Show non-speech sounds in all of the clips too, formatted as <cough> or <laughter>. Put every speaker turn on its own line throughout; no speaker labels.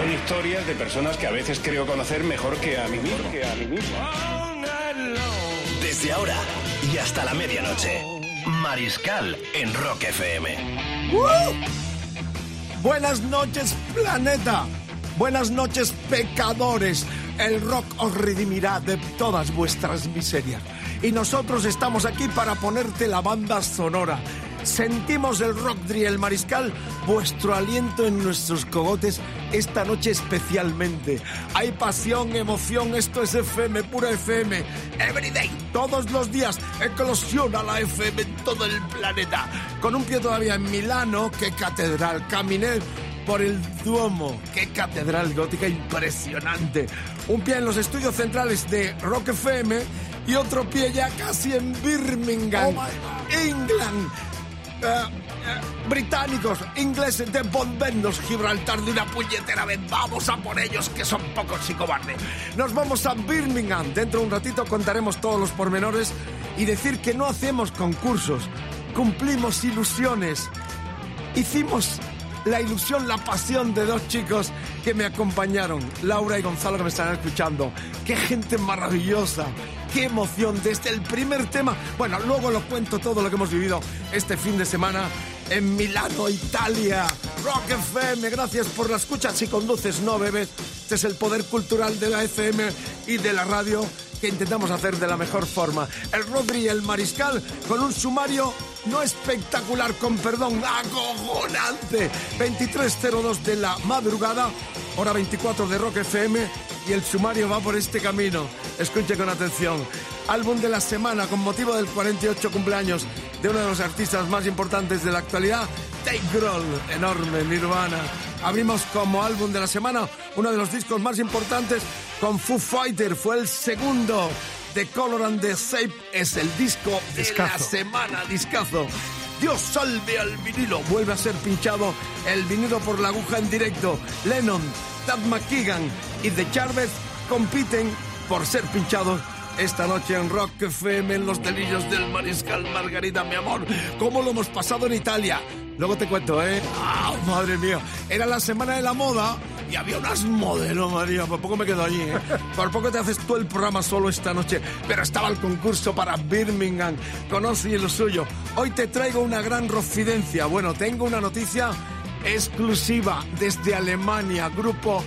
Son historias de personas que a veces creo conocer mejor que a mí mismo. Que a mí mismo.
Desde ahora y hasta la medianoche. Mariscal en Rock FM.
Buenas noches, planeta. Buenas noches, pecadores. El rock os redimirá de todas vuestras miserias. Y nosotros estamos aquí para ponerte la banda sonora. Sentimos el rock el mariscal, vuestro aliento en nuestros cogotes esta noche especialmente. Hay pasión, emoción, esto es FM, pura FM. Everyday, todos los días, eclosiona la FM en todo el planeta. Con un pie todavía en Milano, qué catedral. Caminé por el Duomo. ¡Qué catedral gótica impresionante! Un pie en los estudios centrales de Rock FM y otro pie ya casi en Birmingham, England. Eh, eh, británicos, ingleses, de volvernos Gibraltar de una puñetera vez. Vamos a por ellos, que son pocos y cobardes. Nos vamos a Birmingham. Dentro de un ratito contaremos todos los pormenores y decir que no hacemos concursos, cumplimos ilusiones. Hicimos la ilusión, la pasión de dos chicos que me acompañaron, Laura y Gonzalo, que me están escuchando. Qué gente maravillosa, qué emoción desde el primer tema. Bueno, luego lo cuento todo lo que hemos vivido este fin de semana en Milano, Italia. Rock FM, gracias por la escucha. Si conduces, no bebes. Este es el poder cultural de la FM y de la radio que intentamos hacer de la mejor forma. El Rodri y el Mariscal con un sumario no espectacular, con perdón, acojonante. 23.02 de la madrugada, hora 24 de Rock FM y el sumario va por este camino. Escuche con atención. Álbum de la semana con motivo del 48 cumpleaños de uno de los artistas más importantes de la actualidad, Take Grohl, enorme, Nirvana. Abrimos como álbum de la semana uno de los discos más importantes con Foo Fighter, fue el segundo. The Color and the Shape es el disco de la semana, discazo. Dios salve al vinilo. Vuelve a ser pinchado el vinilo por la aguja en directo. Lennon, Tad McKeegan y The Jarvis compiten por ser pinchados esta noche en Rock FM en los delirios del Mariscal Margarita, mi amor. ¿Cómo lo hemos pasado en Italia? Luego te cuento, ¿eh? ¡Ah, madre mía! Era la semana de la moda y había unas modelos, María. Por poco me quedo allí, ¿eh? <laughs> Por poco te haces tú el programa solo esta noche. Pero estaba el concurso para Birmingham. Conoce lo suyo. Hoy te traigo una gran rofidencia. Bueno, tengo una noticia exclusiva desde Alemania. Grupo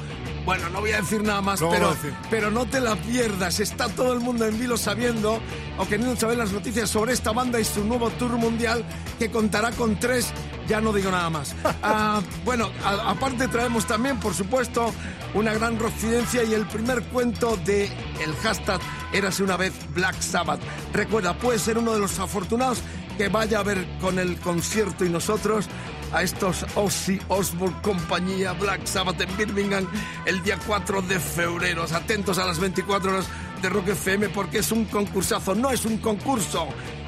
bueno, no voy a decir nada más,
No
pero, pero no te la pierdas. Está todo el mundo en vilo sabiendo o queriendo saber las noticias sobre esta banda y su nuevo tour mundial que contará con tres. Ya no digo nada más. <laughs> Ah, bueno, a- aparte traemos también, por supuesto, una gran roccidencia y el primer cuento de el hashtag Érase una vez Black Sabbath. Recuerda, puede ser uno de los afortunados que vaya a ver con el concierto y nosotros a estos Ozzy Osbourne compañía Black Sabbath en Birmingham el día 4 de febrero. Atentos a las 24 horas de Rock FM porque es un concursazo, no es un concurso,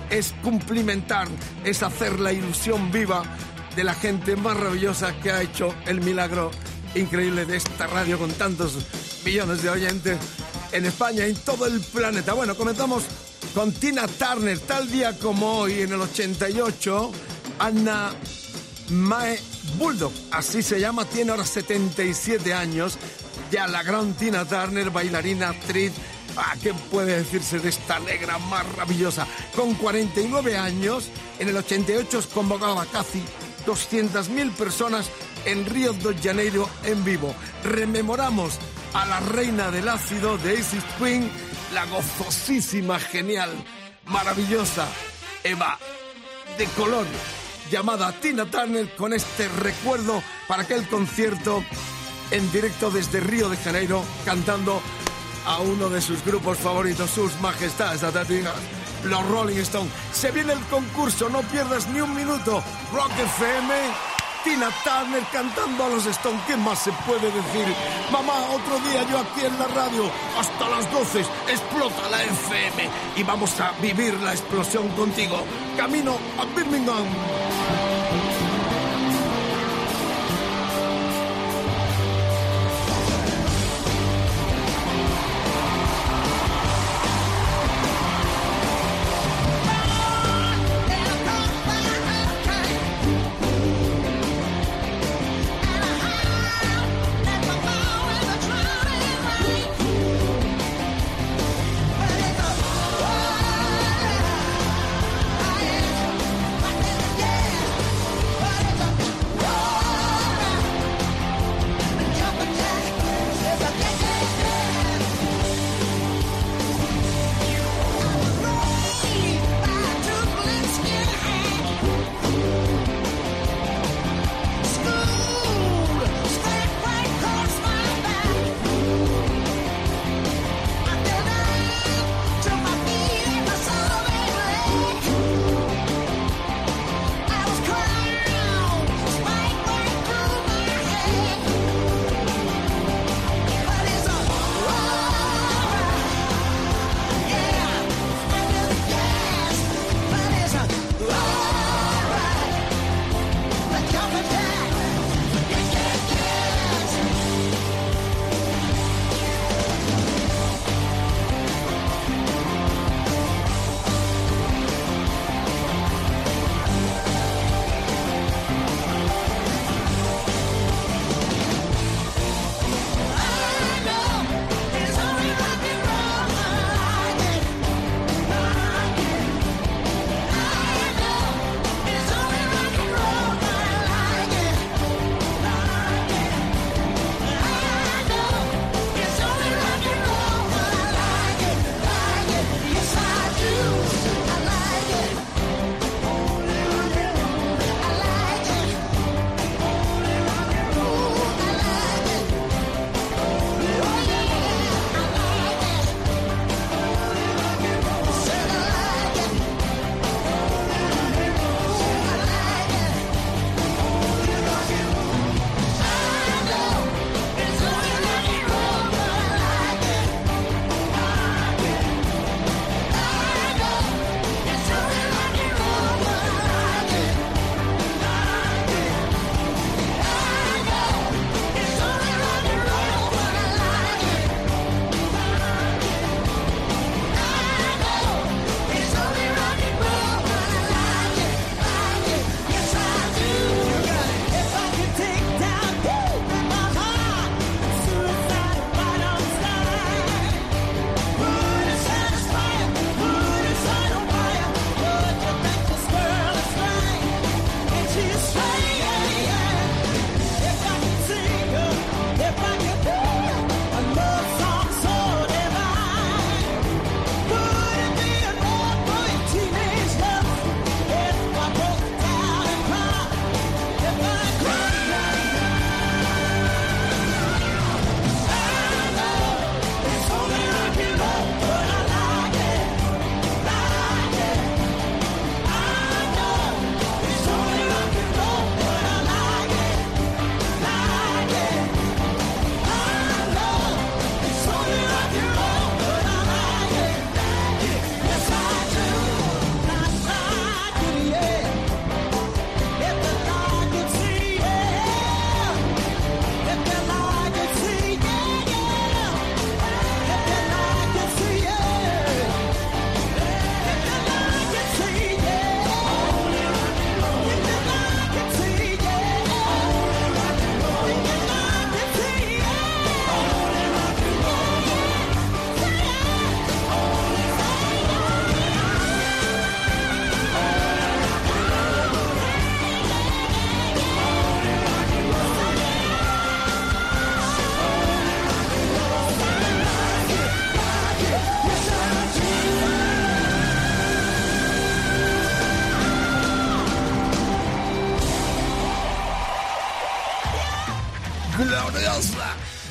es cumplimentar, es hacer la ilusión viva de la gente maravillosa que ha hecho el milagro increíble de esta radio con tantos millones de oyentes en España y en todo el planeta. Bueno, comenzamos con Tina Turner, tal día como hoy, en el 88, Anna Mae Bulldog, así se llama, tiene ahora 77 años. Ya la gran Tina Turner, bailarina, actriz. Ah, ¿Qué puede decirse de esta negra maravillosa? Con 49 años, en el 88 os convocaba casi 200.000 personas en Río de Janeiro en vivo. Rememoramos a la reina del ácido de Isis Queen, la gozosísima, genial, maravillosa Eva de color llamada Tina Turner con este recuerdo para aquel concierto en directo desde Río de Janeiro cantando a uno de sus grupos favoritos, sus majestades atatinas, los Rolling Stones. Se viene el concurso, no pierdas ni un minuto. Rock FM,
Tina Turner cantando a los Stones. ¿Qué más se puede decir? Mamá, otro día yo aquí en la radio, hasta las 12, explota la FM y vamos a vivir la explosión contigo. Camino a Birmingham.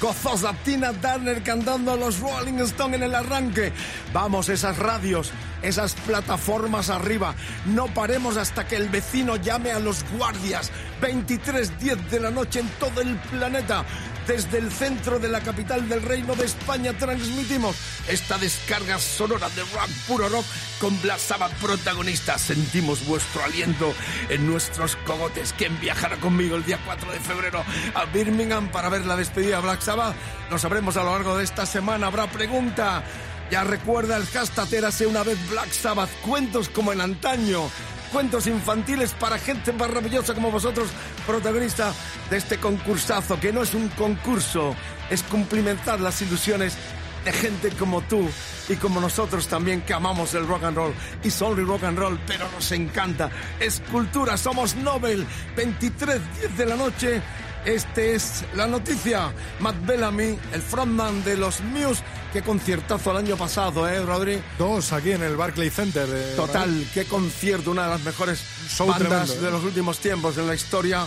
Gozosa Tina Turner cantando los Rolling Stones en el arranque. Vamos, esas radios, esas plataformas arriba. No paremos hasta que el vecino llame a los guardias. 23.10 de la noche en todo el planeta. Desde el centro de la capital del Reino de España transmitimos esta descarga sonora de rock, puro rock, con Black Sabbath protagonista. Sentimos vuestro aliento en nuestros cogotes. ¿Quién viajará conmigo el día 4 de febrero a Birmingham para ver la despedida de Black Sabbath? Lo sabremos a lo largo de esta semana. Habrá pregunta. Ya recuerda el hashtag Érase una vez Black Sabbath. Cuentos como en antaño cuentos infantiles para gente maravillosa como vosotros, protagonista de este concursazo, que no es un concurso, es cumplimentar las ilusiones de gente como tú y como nosotros también que amamos el rock and roll y solo rock and roll, pero nos encanta. Es cultura, somos Nobel, 23, 10 de la noche. Este es la noticia. Matt Bellamy, el frontman de los Muse, qué conciertazo el año pasado, ¿eh, Rodri?
Dos aquí en el Barclay Center. de-
Total, qué concierto, una de las mejores
Show
bandas
tremendo, ¿eh?
de los últimos tiempos en la historia,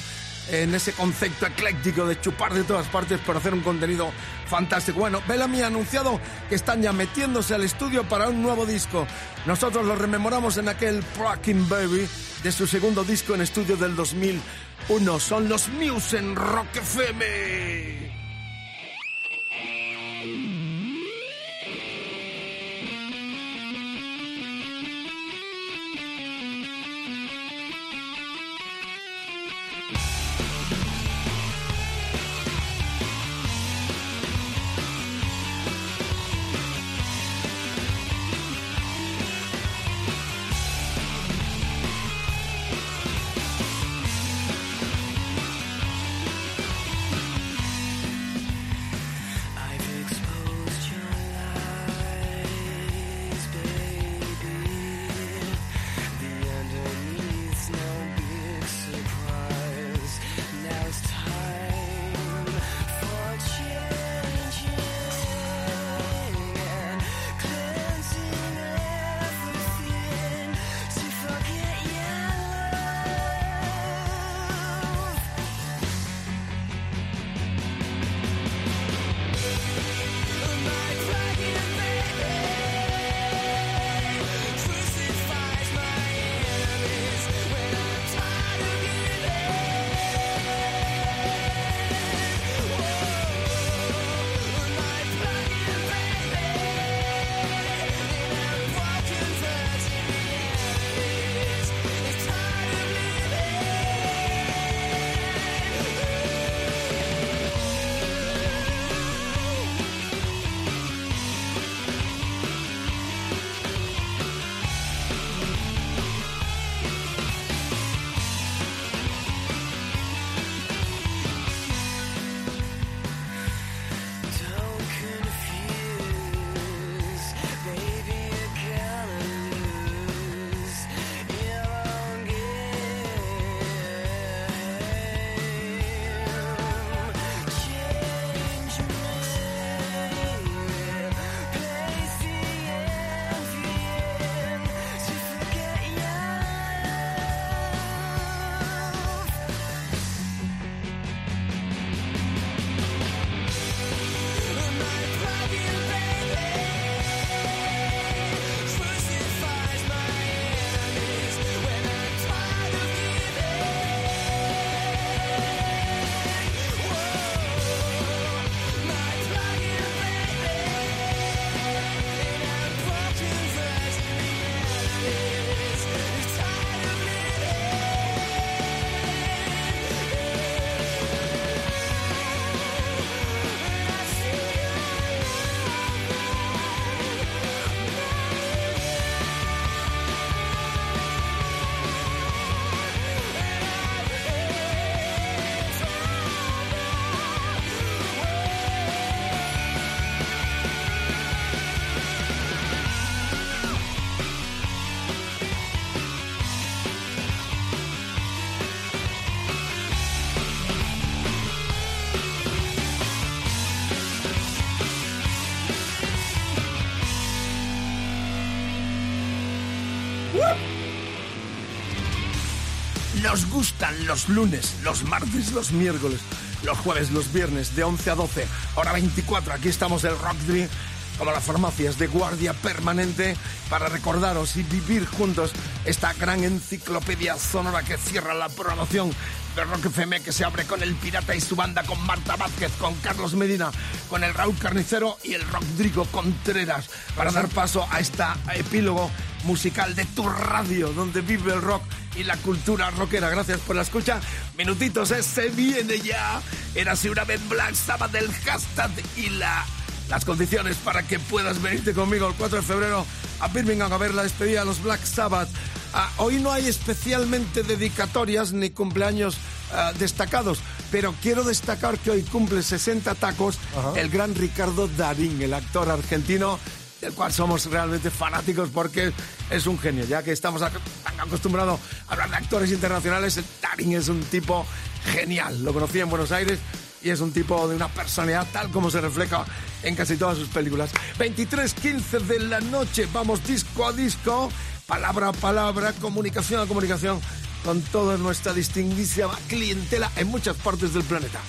en ese concepto ecléctico de chupar de todas partes para hacer un contenido fantástico. Bueno, Bellamy ha anunciado que están ya metiéndose al estudio para un nuevo disco. Nosotros lo rememoramos en aquel Rockin' Baby de su segundo disco en estudio del 2001. Son los Muse en Rock FM. Nos gustan los lunes, los martes, los miércoles, los jueves, los viernes de 11 a 12, hora 24. Aquí estamos el Rock Dream como las farmacias de guardia permanente para recordaros y vivir juntos esta gran enciclopedia sonora que cierra la programación de Rock FM que se abre con el Pirata y su banda, con Marta Vázquez, con Carlos Medina, con el Raúl Carnicero y el Rodrigo Contreras para dar paso a este epílogo musical de tu radio donde vive el rock y la cultura rockera. Gracias por la escucha. Minutitos, ese viene ya. Era si una vez Black Sabbath del hashtag y la las condiciones para que puedas venirte conmigo el 4 de febrero a Birmingham a ver la despedida de los Black Sabbath. Ah, hoy no hay especialmente dedicatorias ni cumpleaños ah, destacados, pero quiero destacar que hoy cumple 60 tacos el gran Ricardo Darín, el actor argentino del cual somos realmente fanáticos porque es un genio, ya que estamos acostumbrados a hablar de actores internacionales, Darín es un tipo genial. Lo conocí en Buenos Aires y es un tipo de una personalidad tal como se refleja en casi todas sus películas. 23.15 de la noche, vamos disco a disco, palabra a palabra, comunicación a comunicación con toda nuestra distinguidísima clientela en muchas partes del planeta.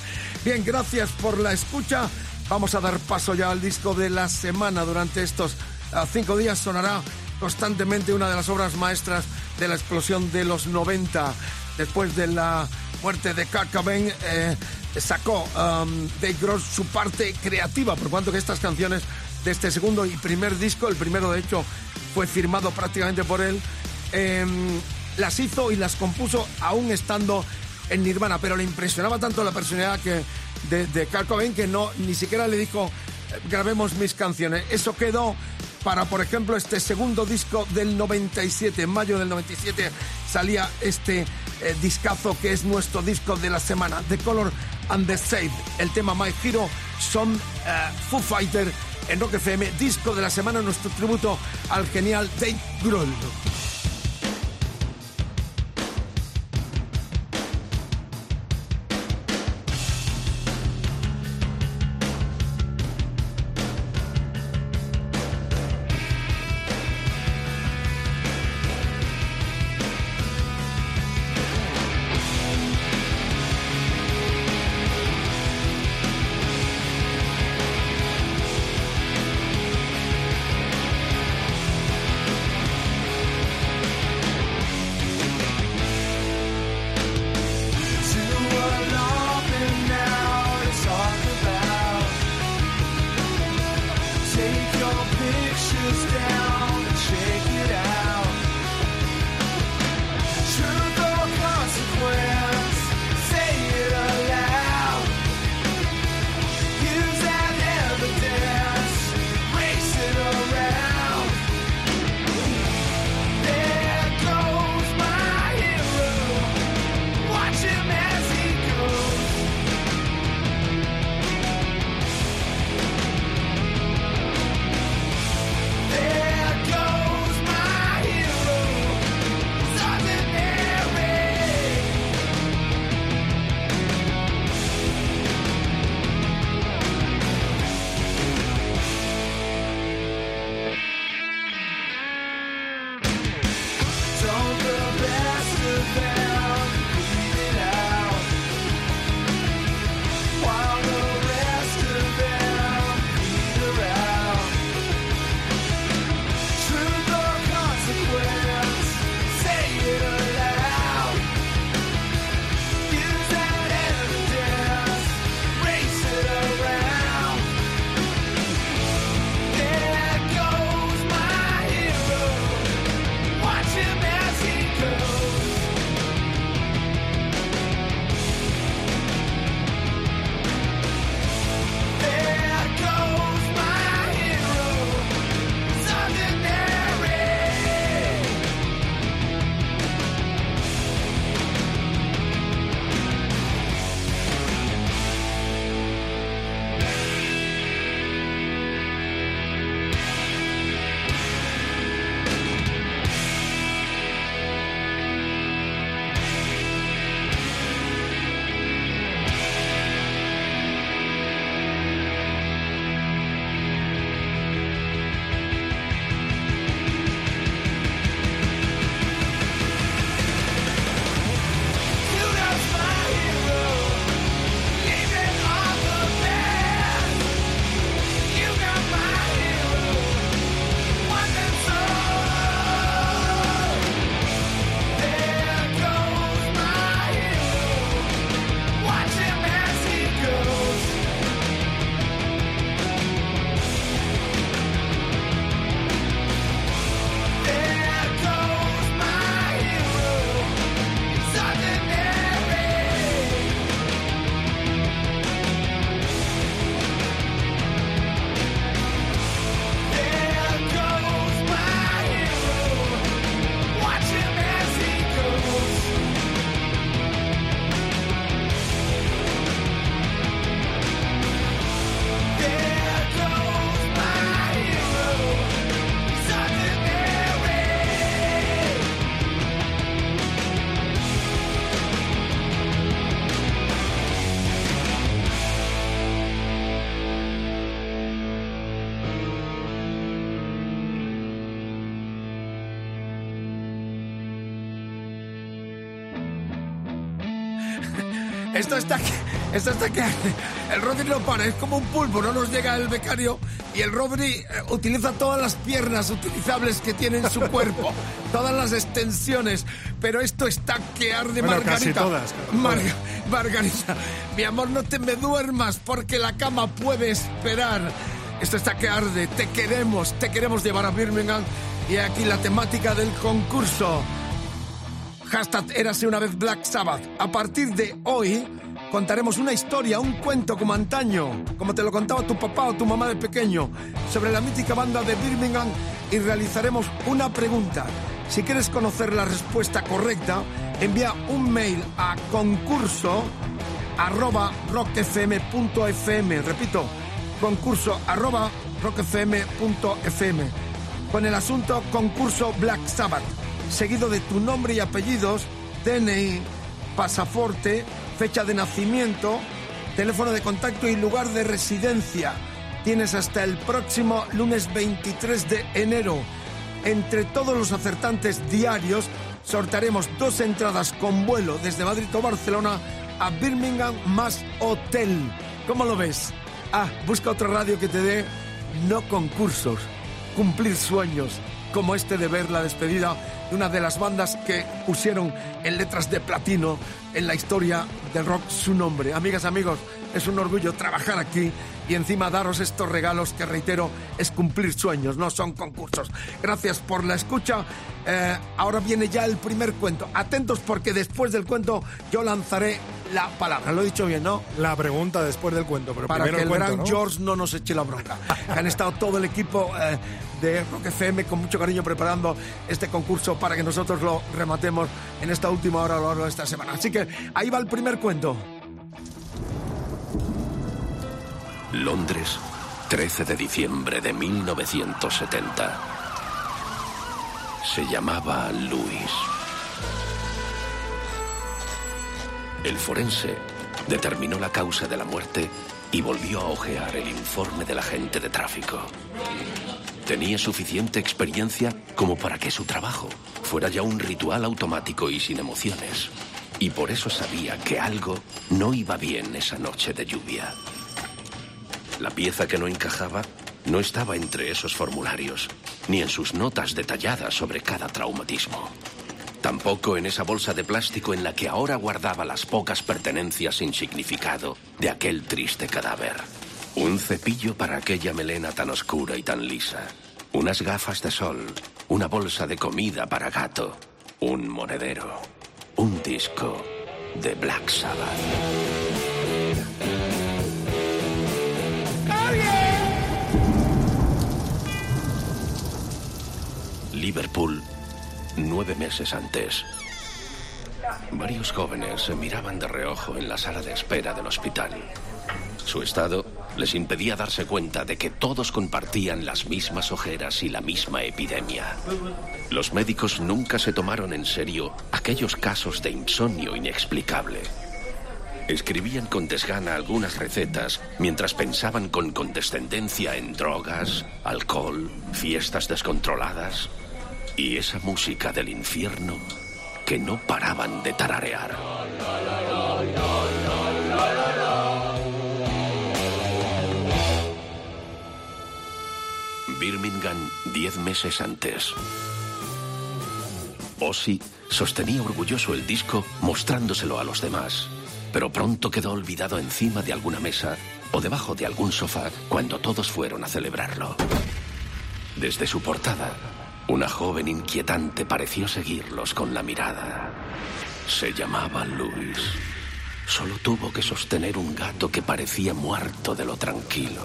Bien, gracias por la escucha. Vamos a dar paso ya al disco de la semana. Durante estos ah, cinco días sonará constantemente una de las obras maestras de la explosión de los 90. Después de la muerte de Kurt eh, sacó um, Dave Gross su parte creativa, por cuanto que estas canciones de este segundo y primer disco, el primero de hecho fue firmado prácticamente por él, em, las hizo y las compuso aún estando en Nirvana, pero le impresionaba tanto la personalidad que de, de Kurt que no ni siquiera le dijo eh, grabemos mis canciones. Eso quedó para, por ejemplo, este segundo disco del 97. En mayo del 97 salía este eh, discazo que es nuestro disco de la semana, The Color and the Save. El tema My Hero son uh, Foo Fighter en Rock FM, disco de la semana, nuestro tributo al genial Dave Grohl. Esto está que, esto está que el Rodri no para, es como un pulpo, no nos llega el becario y el Rodri eh, utiliza todas las piernas utilizables que tiene en su cuerpo, <laughs> todas las extensiones, pero esto está que arde
Bueno,
Margarita.
casi todas,
Margarita, mi amor, no te me duermas porque la cama puede esperar. Esto está que arde, te queremos, te queremos llevar a Birmingham y aquí la temática del concurso. Hashtag Érase una vez Black Sabbath. A partir de hoy contaremos una historia, un cuento como antaño, como te lo contaba tu papá o tu mamá de pequeño, sobre la mítica banda de Birmingham y realizaremos una pregunta. Si quieres conocer la respuesta correcta, envía un mail a concurso arroba rockfm.fm. Repito, concurso arroba rockfm.fm. Con el asunto concurso Black Sabbath, seguido de tu nombre y apellidos, DNI, pasaporte, fecha de nacimiento, teléfono de contacto y lugar de residencia. Tienes hasta el próximo lunes 23 de enero. Entre todos los acertantes diarios, sortaremos dos entradas con vuelo desde Madrid o Barcelona a Birmingham más hotel. ¿Cómo lo ves? Ah, busca otra radio que te dé no concursos, cumplir sueños, como este de ver la despedida de una de las bandas que pusieron en letras de platino en la historia del rock su nombre. Amigas, amigos, es un orgullo trabajar aquí y encima daros estos regalos que reitero es cumplir sueños, no son concursos. Gracias por la escucha. Eh, ahora viene ya el primer cuento. Atentos porque después del cuento yo lanzaré la palabra. Lo he dicho bien, ¿no?
La pregunta después del cuento, pero
para
primero
que
el cuento,
gran
¿no?
George no nos eche la bronca. Han estado todo el equipo eh, de Rock FM con mucho cariño preparando este concurso para que nosotros lo rematemos en esta última hora a lo largo de esta semana. Así que ahí va el primer cuento.
Londres, 13 de diciembre de 1970. Se llamaba Louis. El forense determinó la causa de la muerte y volvió a ojear el informe del agente de tráfico. Tenía suficiente experiencia como para que su trabajo fuera ya un ritual automático y sin emociones. Y por eso sabía que algo no iba bien esa noche de lluvia. La pieza que no encajaba no estaba entre esos formularios, ni en sus notas detalladas sobre cada traumatismo. Tampoco en esa bolsa de plástico en la que ahora guardaba las pocas pertenencias sin significado de aquel triste cadáver. Un cepillo para aquella melena tan oscura y tan lisa. Unas gafas de sol. Una bolsa de comida para gato. Un monedero. Un disco de Black Sabbath. Liverpool, nueve meses antes. Varios jóvenes se miraban de reojo en la sala de espera del hospital. Su estado les impedía darse cuenta de que todos compartían las mismas ojeras y la misma epidemia. Los médicos nunca se tomaron en serio aquellos casos de insomnio inexplicable. Escribían con desgana algunas recetas mientras pensaban con condescendencia en drogas, alcohol, fiestas descontroladas y esa música del infierno que no paraban de tararear. Birmingham diez meses antes. Ozzy sostenía orgulloso el disco mostrándoselo a los demás, pero pronto quedó olvidado encima de alguna mesa o debajo de algún sofá cuando todos fueron a celebrarlo. Desde su portada, una joven inquietante pareció seguirlos con la mirada. Se llamaba Louis. Solo tuvo que sostener un gato que parecía muerto de lo tranquilo.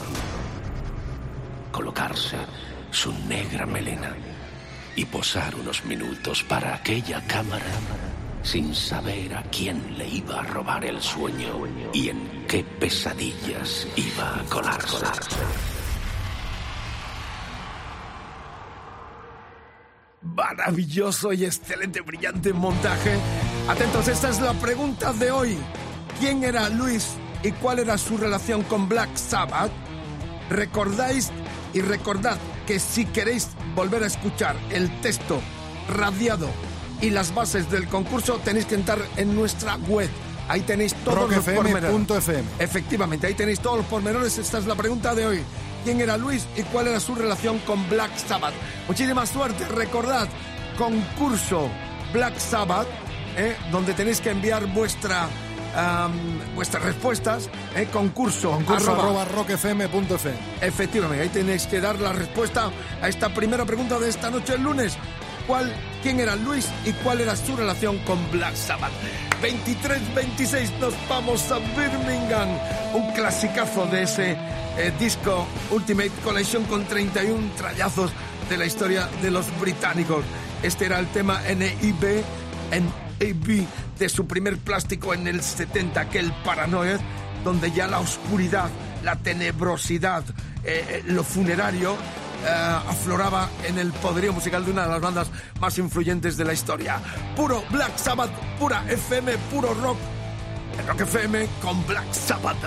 Colocarse su negra melena y posar unos minutos para aquella cámara sin saber a quién le iba a robar el sueño y en qué pesadillas iba a colarse.
Maravilloso y excelente, brillante montaje. Atentos, esta es la pregunta de hoy. ¿Quién era Luis y cuál era su relación con Black Sabbath? Recordáis y recordad que si queréis volver a escuchar el texto radiado y las bases del concurso tenéis que entrar en nuestra web Ahí tenéis todos los pormenores. Efectivamente, ahí tenéis todos los pormenores. Esta es la pregunta de hoy. ¿Quién era Luis y cuál era su relación con Black Sabbath? Muchísima suerte. Recordad, concurso Black Sabbath, ¿eh? donde tenéis que enviar vuestra, vuestras respuestas. ¿eh? Concurso,
Concurso
arroba-
arroba rockfm.fm.
Efectivamente, ahí tenéis que dar la respuesta a esta primera pregunta de esta noche el lunes. ¿Cuál, ¿Quién era Luis y cuál era su relación con Black Sabbath? 23-26 nos vamos a Birmingham. Un clasicazo de ese eh, disco Ultimate Collection con 31 trallazos de la historia de los británicos. Este era el tema NIB, NAB de su primer plástico en el 70, aquel Paranoia, donde ya la oscuridad, la tenebrosidad, eh, eh, lo funerario eh, afloraba en el poderío musical de una de las bandas más influyentes de la historia. Puro Black Sabbath, pura FM, puro rock. El Rock FM con Black Sabbath.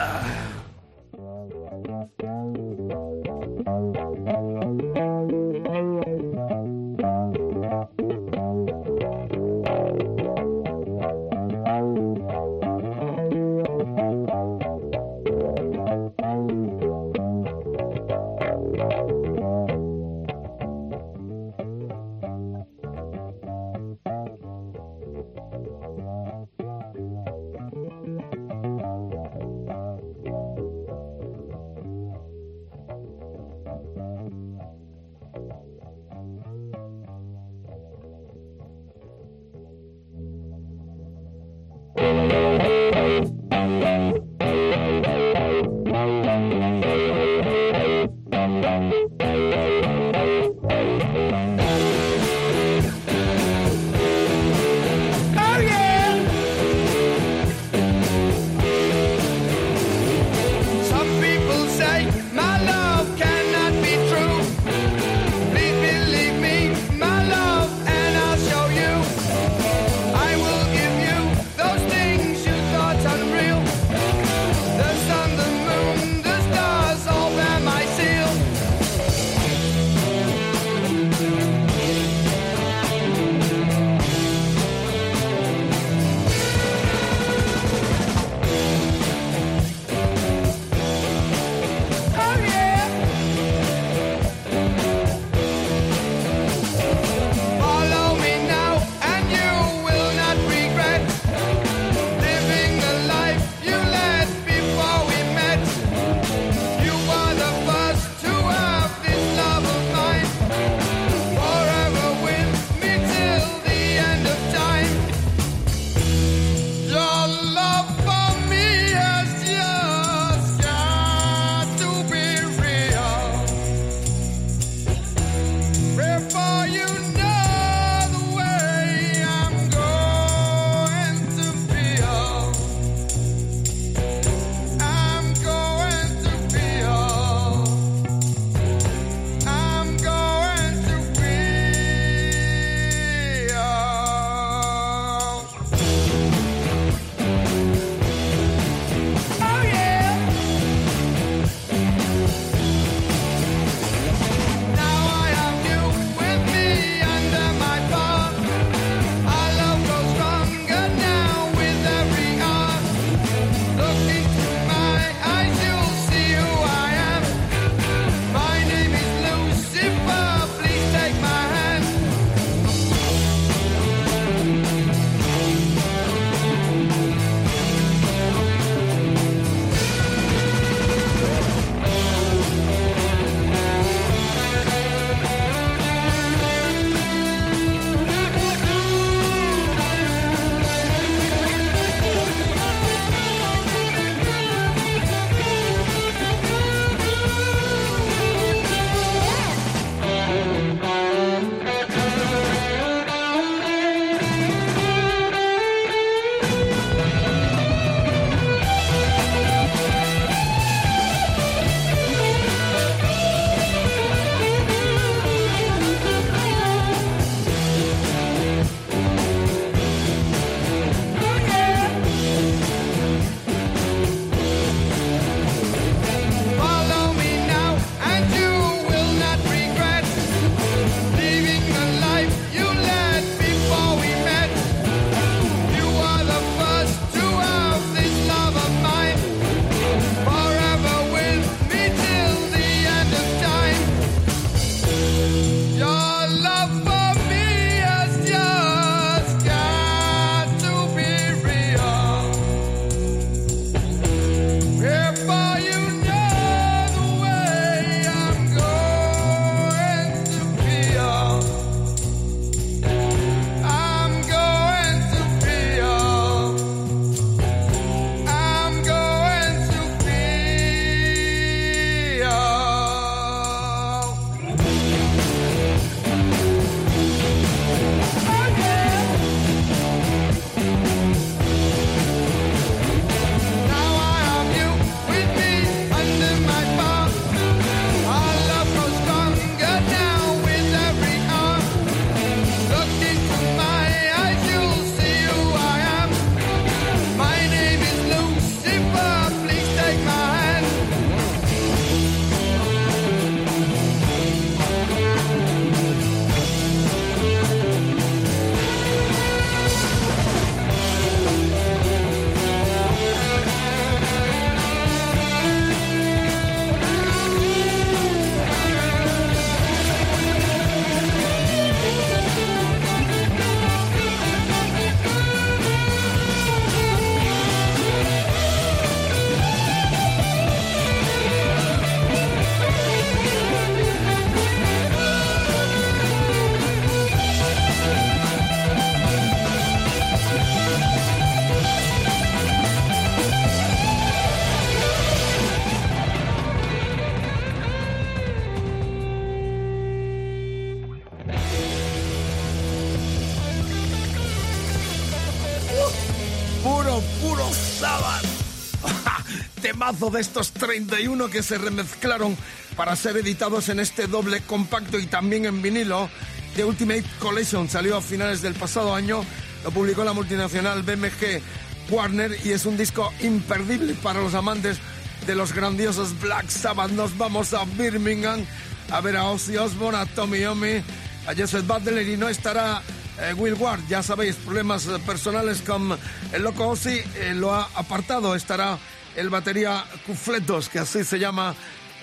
Temazo de estos 31 que se remezclaron para ser editados en este doble compacto y también en vinilo. The Ultimate Collection salió a finales del pasado año, lo publicó la multinacional BMG Warner y es un disco imperdible para los amantes de los grandiosos Black Sabbath. Nos vamos a Birmingham a ver a Ozzy Osbourne, a Tommy Yomi, a Joseph Butler y no estará eh, Will Ward. Ya sabéis, problemas eh, personales con el loco Ozzy eh, lo ha apartado. Estará el batería Cufletos, que así se llama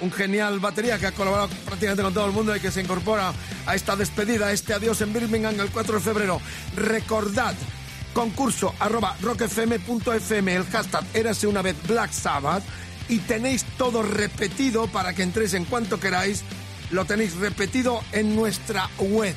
un genial batería que ha colaborado prácticamente con todo el mundo y que se incorpora a esta despedida, este adiós en Birmingham el 4 de febrero. Recordad, concurso arroba rockfm.fm, el hashtag érase una vez Black Sabbath y tenéis todo repetido para que entréis en cuanto queráis. Lo tenéis repetido en nuestra web.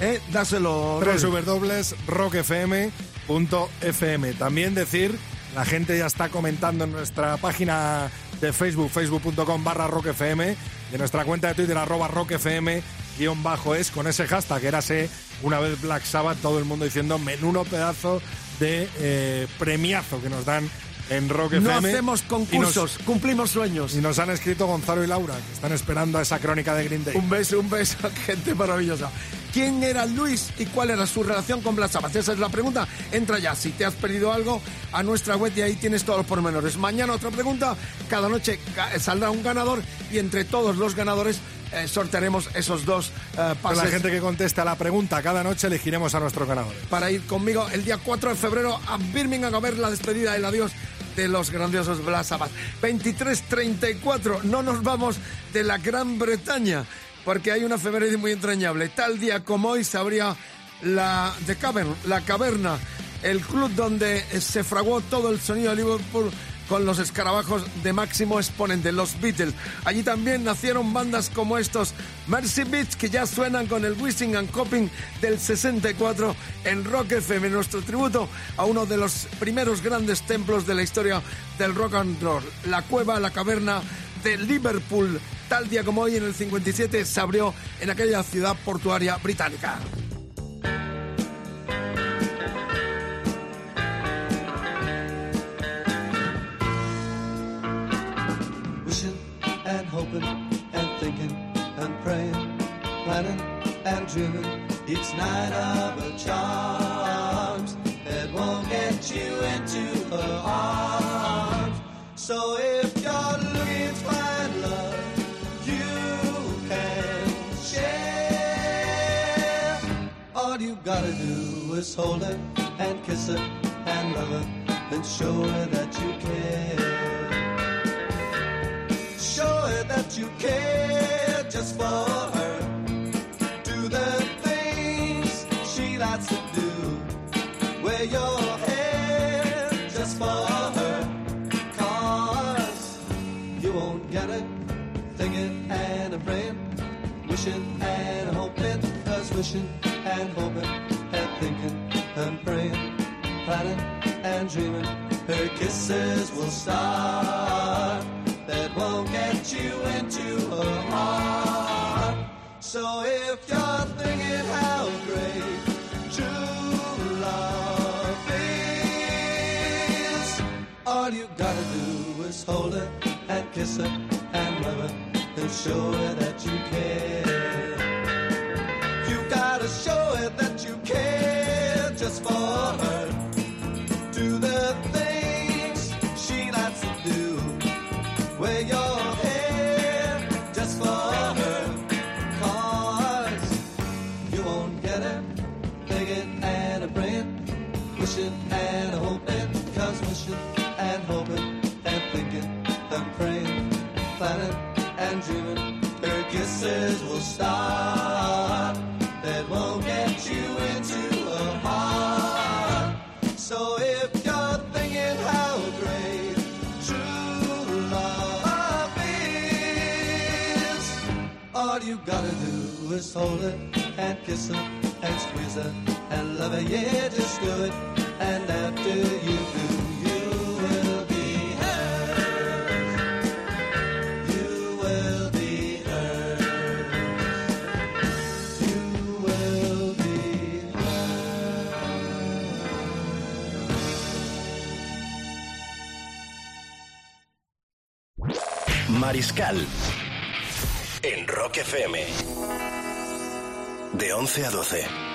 ¿eh? Dáselo.
Www.rockfm.fm. También decir, la gente ya está comentando en nuestra página de Facebook, facebook.com barra rockfm, y en nuestra cuenta de Twitter, arroba rockfm, guion bajo es, con ese hashtag, érase una vez Black Sabbath, todo el mundo diciendo menudo pedazo de eh, premiazo que nos dan en Rock
No
FM.
hacemos concursos, cumplimos sueños.
Y nos han escrito Gonzalo y Laura, que están esperando a esa crónica de Green Day.
Un beso, un beso, <laughs> gente maravillosa. ¿Quién era Luis y cuál era su relación con Black Sabbath? Esa es la pregunta. Entra ya, si te has perdido algo, a nuestra web y ahí tienes todos los pormenores. Mañana otra pregunta, cada noche ca- saldrá un ganador y entre todos los ganadores eh, sortearemos esos dos eh,
Con
pases
la gente que contesta la pregunta cada noche elegiremos a nuestros ganadores.
para ir conmigo el día 4 de febrero a Birmingham a ver la despedida, el adiós de los grandiosos Black Sabbath. 23.34, no nos vamos de la Gran Bretaña, porque hay una efeméride muy entrañable. Tal día como hoy se abría la Cavern, la caverna, el club donde se fraguó todo el sonido de Liverpool con los escarabajos de máximo exponente, los Beatles. Allí también nacieron bandas como estos, Mercy Beats, que ya suenan con el Wishing and Coping del 64 en Rock FM, nuestro tributo a uno de los primeros grandes templos de la historia del rock and roll, la cueva, la caverna de Liverpool. Tal día como hoy, en el 57, se abrió en aquella ciudad portuaria británica.
And dreaming each night of a charms that won't get you into her arms. So if you're looking to find love, you can share. All you gotta do is hold her and kiss her and love her, then show her that you care. Show her that you care wishing and hoping and thinking and praying, planning and dreaming. Her kisses will start that won't get you into her heart. So if you're thinking how great true love is, all you gotta do is hold her and kiss her and love her and show her that you care. Is hold her and kiss her and squeeze her and love her. Yeah, just do it. And after you do,
you will be hers. You will be hers. You will be hers. Mariscal en Rock FM. De 11 a 12.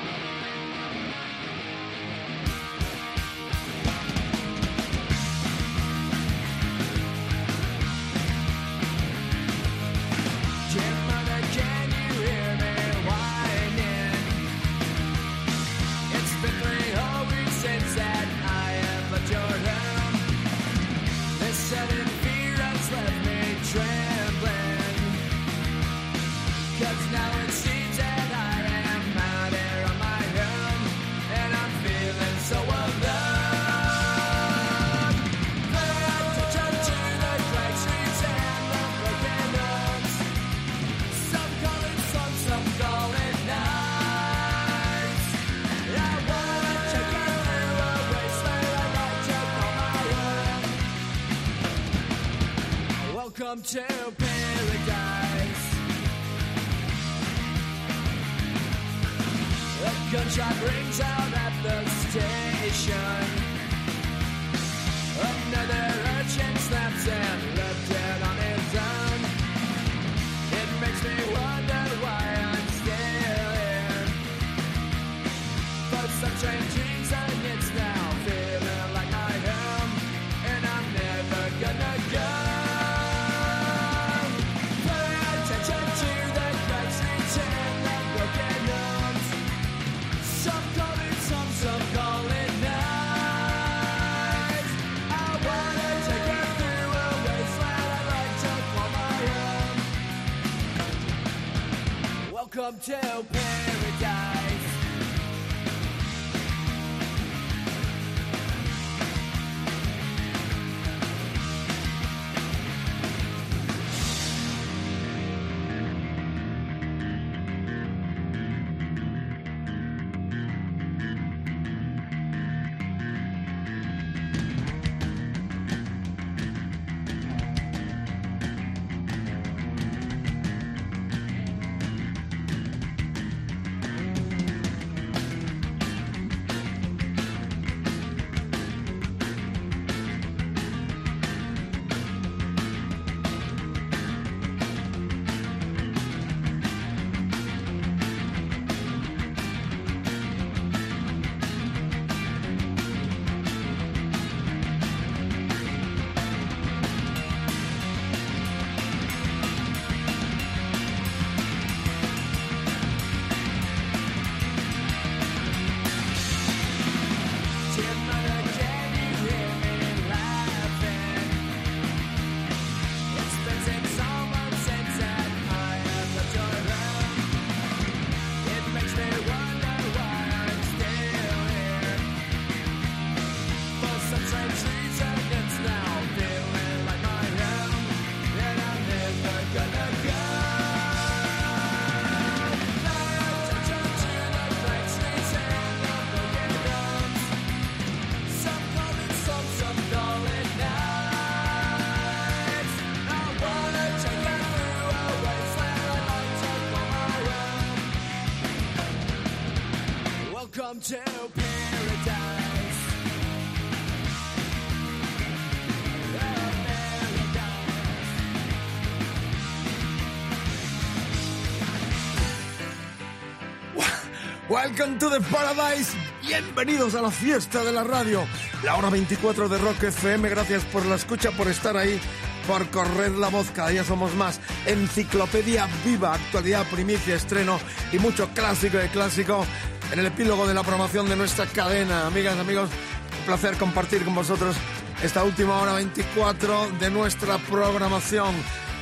Welcome to
the paradise. Bienvenidos a la fiesta de la radio. La hora 24 de Rock FM. Gracias por la escucha, por estar ahí, por correr la voz. Cada día somos más. Enciclopedia viva, actualidad, primicia, estreno y mucho clásico de clásico en el epílogo de la promoción de nuestra cadena. Amigas, amigos, un placer compartir con vosotros esta última hora 24 de nuestra programación.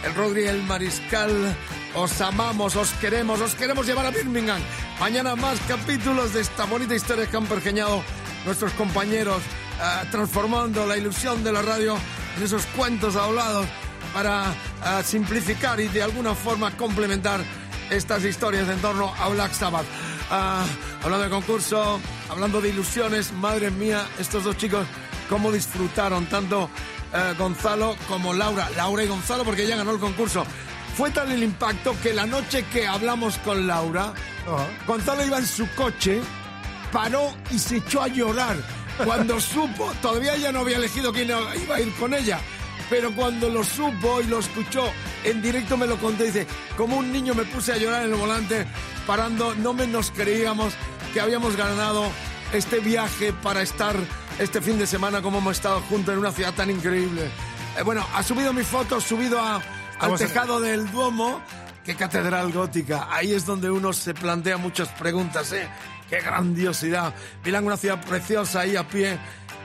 El Rodri, el Mariscal, os amamos, os queremos, os queremos llevar a Birmingham. Mañana más capítulos de esta bonita historia que han pergeñado nuestros compañeros, eh, transformando la ilusión de la radio en esos cuentos hablados para eh, simplificar y de alguna forma complementar estas historias en torno a Black Sabbath. Ah, hablando de concurso, hablando de ilusiones, madre mía, estos dos chicos, cómo disfrutaron tanto eh, Gonzalo como Laura. Laura y Gonzalo porque ya ganó el concurso. Fue tal el impacto que la noche que hablamos con Laura, Gonzalo iba en su coche, paró y se echó a llorar cuando <laughs> supo, todavía ella no había elegido quién iba a ir con ella, pero cuando lo supo y lo escuchó en directo me lo contó, dice, como un niño me puse a llorar en el volante, parando, no me nos creíamos que habíamos ganado este viaje para estar este fin de semana como hemos estado juntos en una ciudad tan increíble. Eh, bueno, ha subido mi foto, subido a- al tejado del Duomo. Qué catedral gótica. Ahí es donde uno se plantea muchas preguntas, ¿eh? Qué grandiosidad. Milán, una ciudad preciosa ahí a pie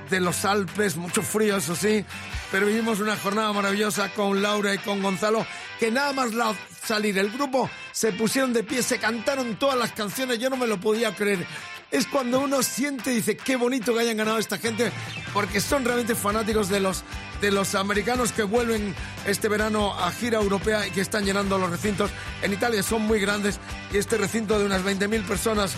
de los Alpes, mucho frío, eso sí. Pero vivimos una jornada maravillosa con Laura y con Gonzalo, que nada más la salir el grupo se pusieron de pie, se cantaron todas las canciones, yo no me lo podía creer. Es cuando uno siente y dice, qué bonito que hayan ganado esta gente, porque son realmente fanáticos de los, de los americanos que vuelven este verano a gira europea y que están llenando los recintos. En Italia son muy grandes y este recinto de unas 20.000 personas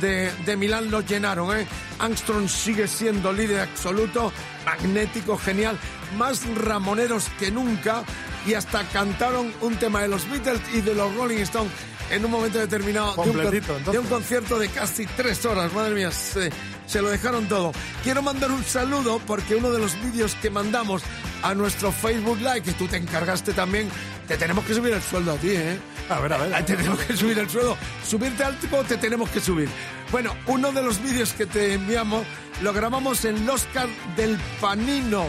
de, de Milán lo llenaron. ¿eh? Armstrong sigue siendo líder absoluto, magnético, genial, más ramoneros que nunca y hasta cantaron un tema de los Beatles y de los Rolling Stones en un momento determinado de un, de concierto de casi tres horas. Madre mía, se, se lo dejaron todo. Quiero mandar un saludo porque uno de los vídeos que mandamos a nuestro Facebook Live, que tú te encargaste también, te tenemos que subir el sueldo a ti, ¿eh?
A ver, a ver.
Te tenemos que subir el sueldo. Subirte al tipo te tenemos que subir. Bueno, uno de los vídeos que te enviamos lo grabamos en el Oscar del Panino.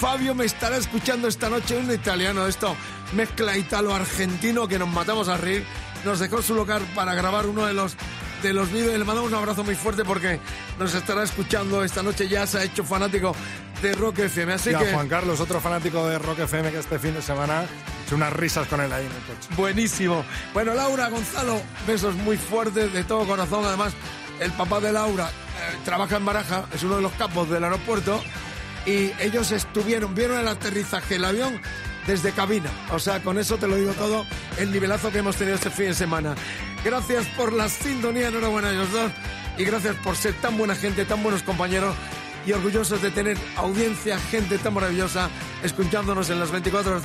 Fabio me estará escuchando esta noche, un italiano, esto mezcla italo-argentino que nos matamos a reír. Nos dejó su lugar para grabar uno de los de los vídeos le mandamos un abrazo muy fuerte porque nos estará escuchando esta noche. Ya se ha hecho fanático de Rock FM. Así
Y a
que.
Juan Carlos, otro fanático de Rock FM que este fin de semana hecho unas risas con él ahí en el coche.
Buenísimo. Bueno, Laura, Gonzalo, besos muy fuertes de todo corazón. Además, el papá de Laura eh, trabaja en Baraja, es uno de los capos del aeropuerto. Y ellos estuvieron, vieron el aterrizaje del avión desde cabina. O sea, con eso te lo digo todo, el nivelazo que hemos tenido este fin de semana. Gracias por la sintonía, enhorabuena a ellos dos. Y gracias por ser tan buena gente, tan buenos compañeros. Y orgullosos de tener audiencia, gente tan maravillosa, escuchándonos en las 24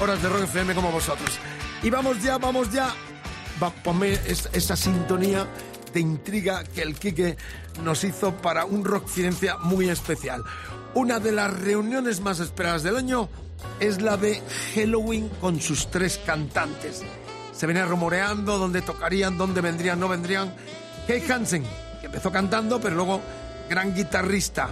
horas de, Rock FM como vosotros. Y vamos ya, vamos ya. Va, ponme es- esa sintonía de intriga que el Quique nos hizo para un Rock Fidencia muy especial. Una de las reuniones más esperadas del año es la de Halloween con sus tres cantantes. Se venía rumoreando dónde tocarían, dónde vendrían, no vendrían. Kate Hansen, que empezó cantando, pero luego gran guitarrista.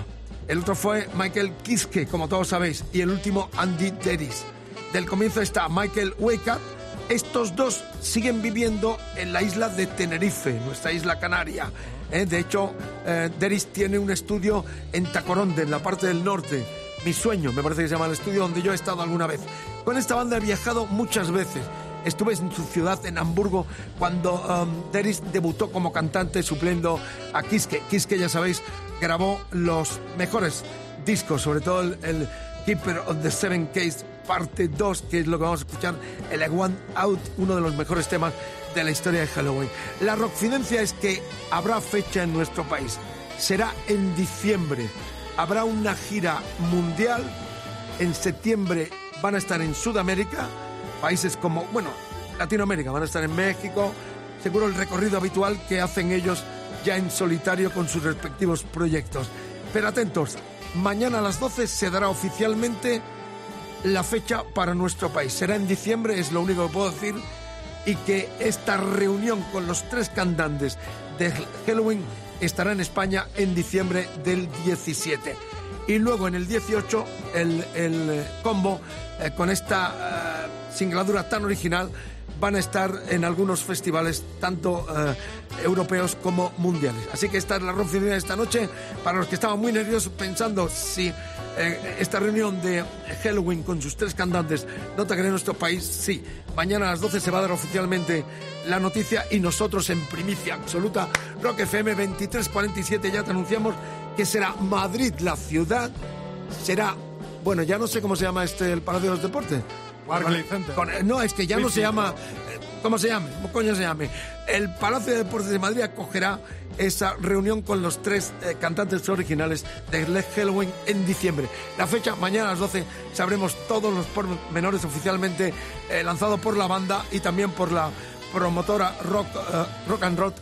El otro fue Michael Kiske, como todos sabéis, y el último Andy Deris. Del comienzo está Michael Up. Estos dos siguen viviendo en la isla de Tenerife, nuestra isla canaria. ¿eh? De hecho, eh, Deris tiene un estudio en Tacoronte, en la parte del norte. Mi sueño, me parece que se llama el estudio donde yo he estado alguna vez. Con esta banda he viajado muchas veces. Estuve en su ciudad, en Hamburgo, cuando um, Deris debutó como cantante supliendo a Kiske. Kiske, ya sabéis, grabó los mejores discos, sobre todo el, el Keeper of the Seven Case parte 2, que es lo que vamos a escuchar, el Want Out, uno de los mejores temas de la historia de Halloween. La rockfidencia es que habrá fecha en nuestro país. Será en diciembre. Habrá una gira mundial. En septiembre van a estar en Sudamérica, países como, bueno, Latinoamérica, van a estar en México. Seguro el recorrido habitual que hacen ellos ya en solitario con sus respectivos proyectos. Pero atentos, mañana a las 12 se dará oficialmente la fecha para nuestro país. Será en diciembre, es lo único que puedo decir. Y que esta reunión con los tres cantantes de Halloween estará en España en diciembre del 17. Y luego en el 18 el, el, eh, combo eh, con esta eh, singladura tan original van a estar en algunos festivales tanto eh, europeos como mundiales. Así que esta es la reunión de esta noche. Para los que estaban muy nerviosos pensando si eh, esta reunión de Halloween con sus tres cantantes no tocará en nuestro país, sí. Mañana a las 12 se va a dar oficialmente la noticia y nosotros en primicia absoluta, Rock FM 2347 ya te anunciamos que será Madrid la ciudad, será, bueno, ya no sé cómo se llama este, el Palacio de los Deportes.
Center.
Con- no, es que ya
Sí,
no
sí.
se llama, eh, se llame, se llame, el Palacio de Deportes de Madrid acogerá esa reunión con los tres eh, cantantes originales de Led Halloween en diciembre. La fecha, mañana a las 12, sabremos todos los pormenores oficialmente eh, lanzado por la banda y también por la promotora Rock, eh, rock and Roll,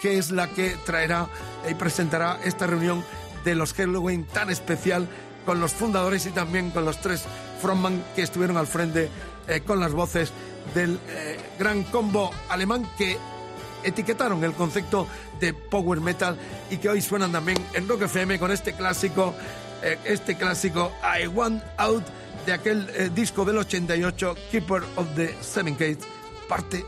que es la que traerá y presentará esta reunión de los Halloween tan especial
con los fundadores y también con los tres frontman que estuvieron al frente eh, con las voces del eh, gran combo alemán que etiquetaron el concepto de power metal y que hoy suenan también en Rock FM con este clásico, eh, este clásico I Want Out de aquel disco del 88, Keeper of the Seven Gates, parte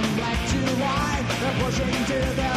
from black to white, they're pushing to the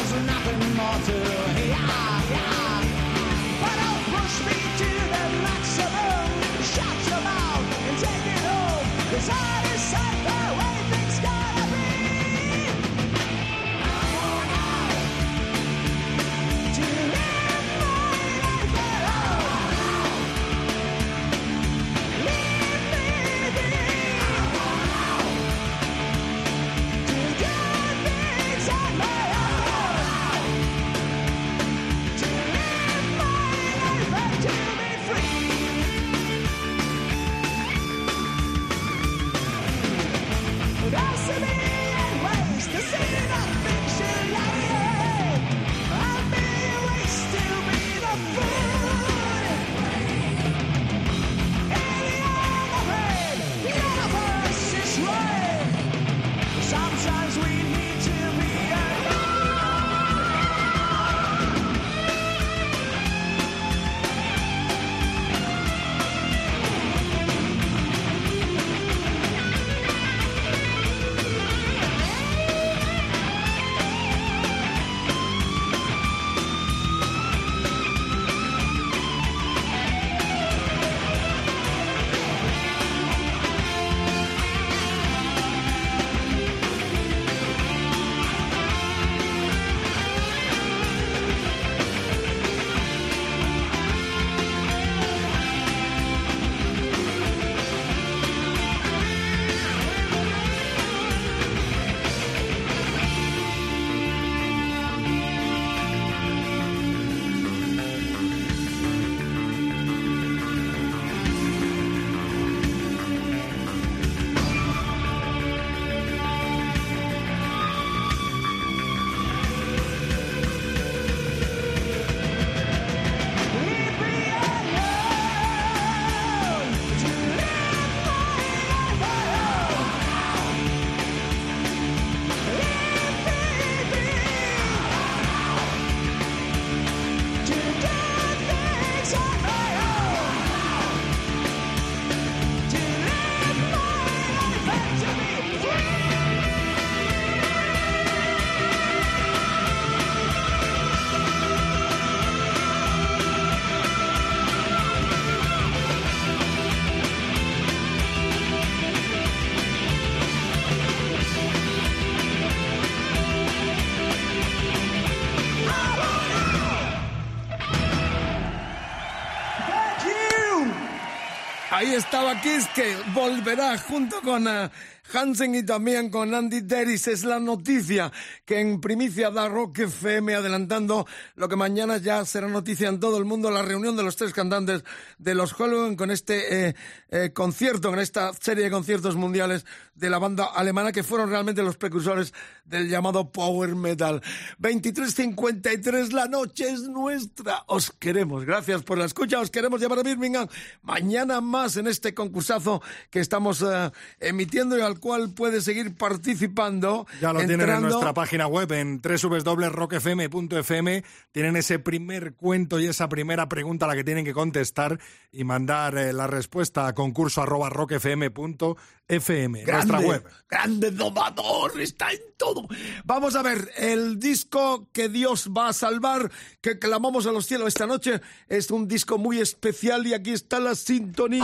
estaba Kiss que volverá junto con eh, Hansen y también con Andy Deris. Es la noticia que en primicia da Rock FM adelantando lo que mañana ya será noticia en todo el mundo, la reunión de los tres cantantes de los Halloween con este eh, eh, concierto, con esta serie de conciertos mundiales de la banda alemana que fueron realmente los precursores del llamado Power Metal. 23.53, la noche es nuestra. Os queremos. Gracias por la escucha. Os queremos llevar a Birmingham mañana más en este concursazo que estamos eh, emitiendo y al cual puede seguir participando.
Ya lo tienen en nuestra página web en www.rockfm.fm. Tienen ese primer cuento y esa primera pregunta a la que tienen que contestar y mandar eh, la respuesta a concurso arroba rockfm.fm. Nuestra
Grande,
web.
grande domador, está en todo. Vamos a ver, el disco que Dios va a salvar, que clamamos a los cielos esta noche, es un disco muy especial y aquí está la sintonía.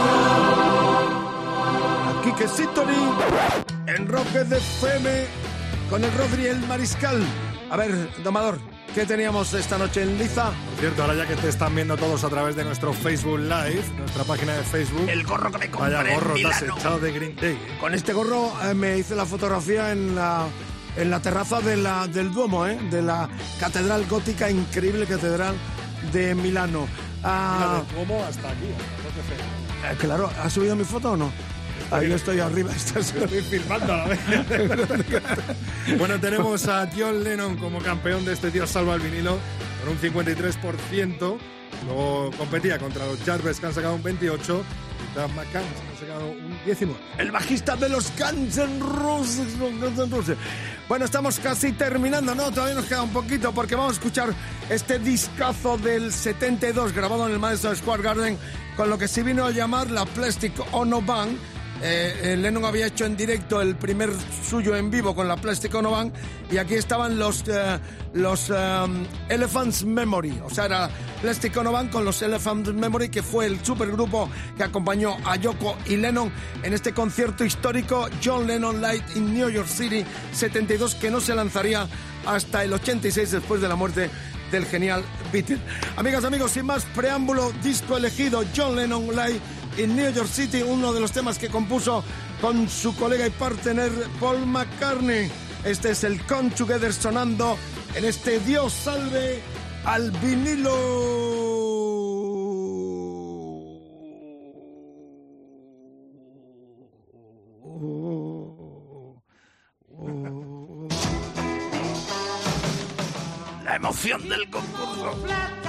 Aquí que sintonía en Rock FM con el Rodri el Mariscal. A ver, domador, ¿qué teníamos esta noche en Liza?
Por cierto, ahora ya que te están viendo todos a través de nuestro Facebook Live, nuestra página de Facebook.
El gorro que me compré
Vaya
en
gorro te has echado de Green Day. ¿eh?
Con este gorro eh, me hice la fotografía en la, en la terraza de la, del Duomo, ¿eh? de la catedral gótica, increíble catedral de Milano. Ah,
Mira, Duomo hasta aquí, hasta FM.
eh, claro, ¿has subido mi foto o no? Ah, yo estoy arriba. estás- <laughs>
Estoy filmando a la vez. bueno, tenemos a John Lennon como campeón de este Dios Salva el vinilo con un 53%. Luego competía contra los Jarvis que han sacado un 28 y Doug McCann que han sacado un 19.
El bajista de los Guns N' Roses. Bueno, estamos casi terminando, ¿no? Todavía nos queda un poquito porque vamos a escuchar este discazo del 72 grabado en el Madison Square Garden con lo que se vino a llamar la Plastic Ono Band. Eh, eh, Lennon había hecho en directo el primer suyo en vivo con la Plastic Ono Band y aquí estaban los, eh, los Elephants Memory, o sea, era Plastic Ono Band con los Elephants Memory, que fue el supergrupo que acompañó a Yoko y Lennon en este concierto histórico John Lennon Light in New York City 72, que no se lanzaría hasta el 86 después de la muerte del genial Beatle. Amigas, amigos, sin más preámbulo, disco elegido John Lennon Live in New York City, uno de los temas que compuso con su colega y partner Paul McCartney. Este es el Come Together sonando en este Dios salve al vinilo. La emoción del concurso.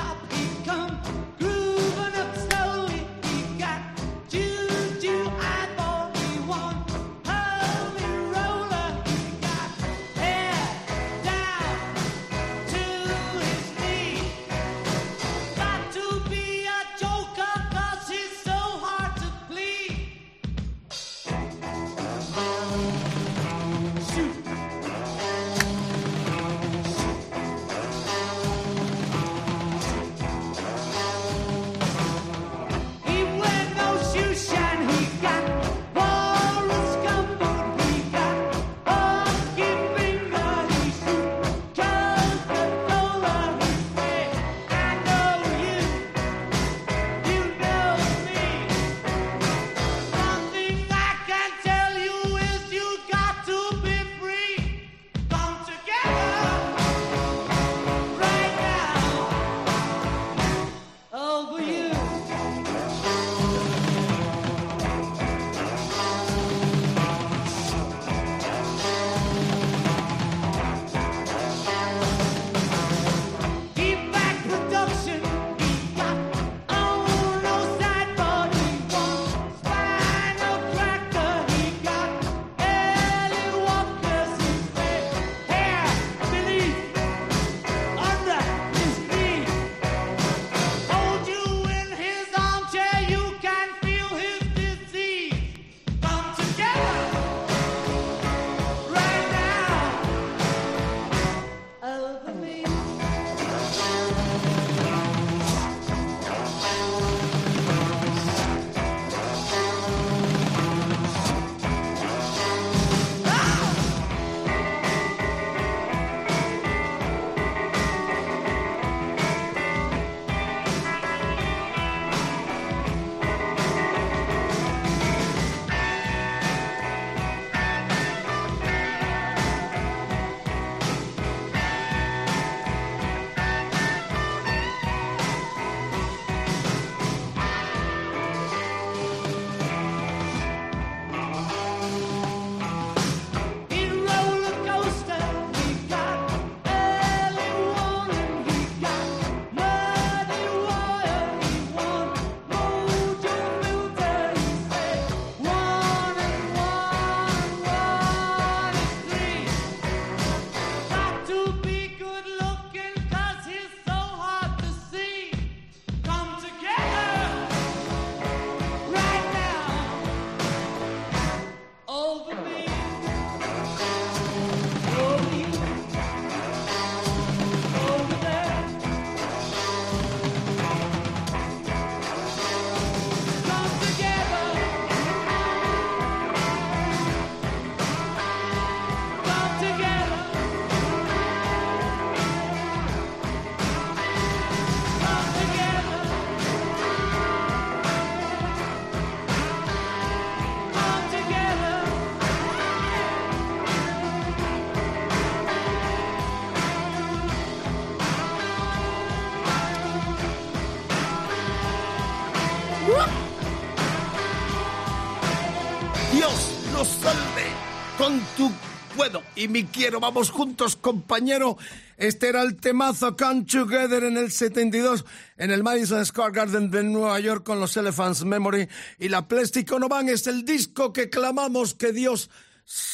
Y mi quiero. Vamos juntos, compañero. Este era el temazo Come Together en el 72 en el Madison Square Garden de Nueva York con los Elephants Memory y la Plastic Ono Band es el disco que clamamos que Dios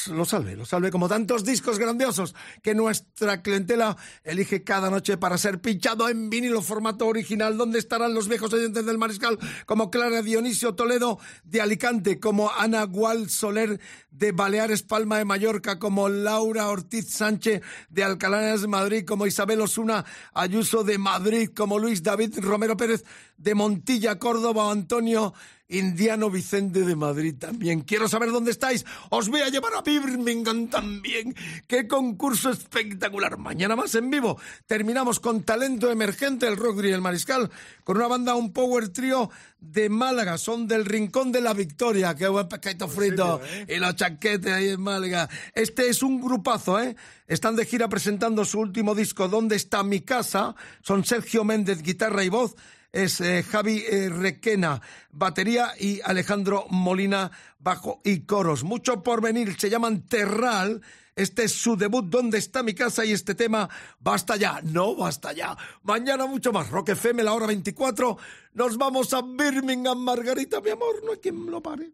lo salve, lo salve como tantos discos grandiosos que nuestra clientela elige cada noche para ser pinchado en vinilo formato original. ¿Dónde estarán los viejos oyentes del Mariscal como Clara Dionisio Toledo de Alicante, como Ana Gual Soler de Baleares Palma de Mallorca, como Laura Ortiz Sánchez de Alcalá de Madrid, como Isabel Osuna Ayuso de Madrid, como Luis David Romero Pérez de Montilla, Córdoba, Antonio Indiano Vicente de Madrid también. Quiero saber dónde estáis. Os voy a llevar a Birmingham también. Qué concurso espectacular. Mañana más en vivo. Terminamos con talento emergente, el rock y el mariscal, con una banda, un power trio de Málaga. Son del Rincón de la Victoria. Qué buen pescadito frito. Y los chaquetes ahí en Málaga. Este es un grupazo, ¿eh? Están de gira presentando su último disco, ¿Dónde está mi casa? Son Sergio Méndez, guitarra y voz es eh, Javi eh, Requena, batería y Alejandro Molina, bajo y coros. Mucho por venir, se llaman Terral. Este es su debut, ¿Dónde está mi casa? Y este tema, basta ya, no basta ya. Mañana mucho más. Rock FM, la hora 24. Nos vamos a Birmingham, Margarita, mi amor, no hay quien lo pare.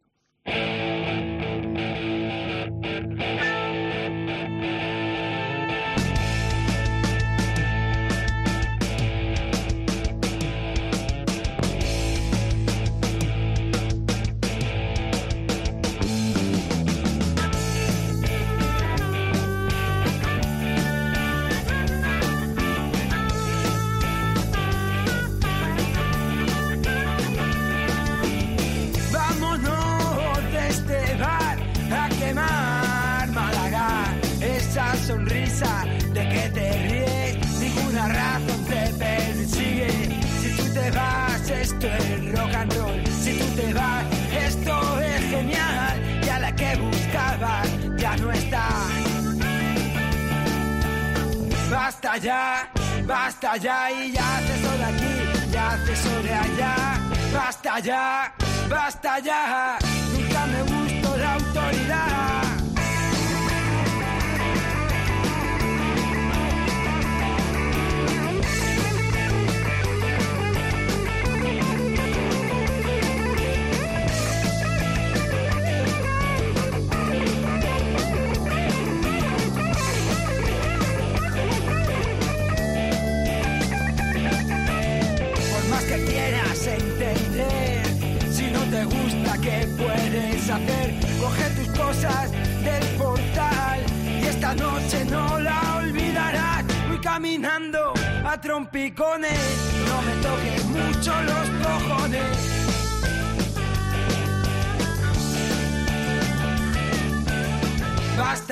Ya no está. Basta ya, basta ya y ya hace sol aquí, ya hace sol allá. Basta ya, basta ya, nunca me gustó la autoridad.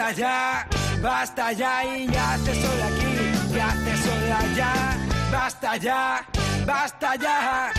Basta ya, basta ya y ya te soy aquí, ya te soy allá. Basta ya, basta ya,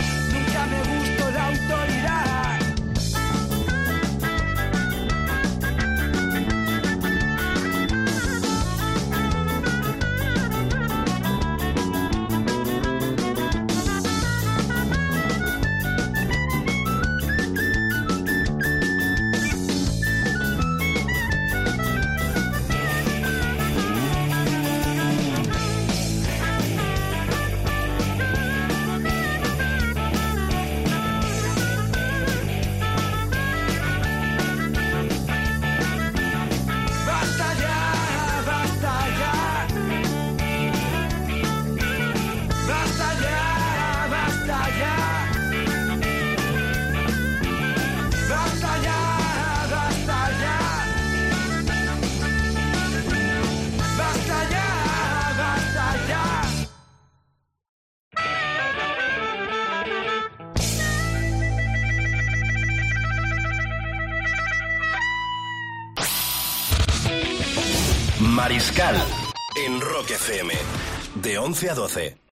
11 a 12.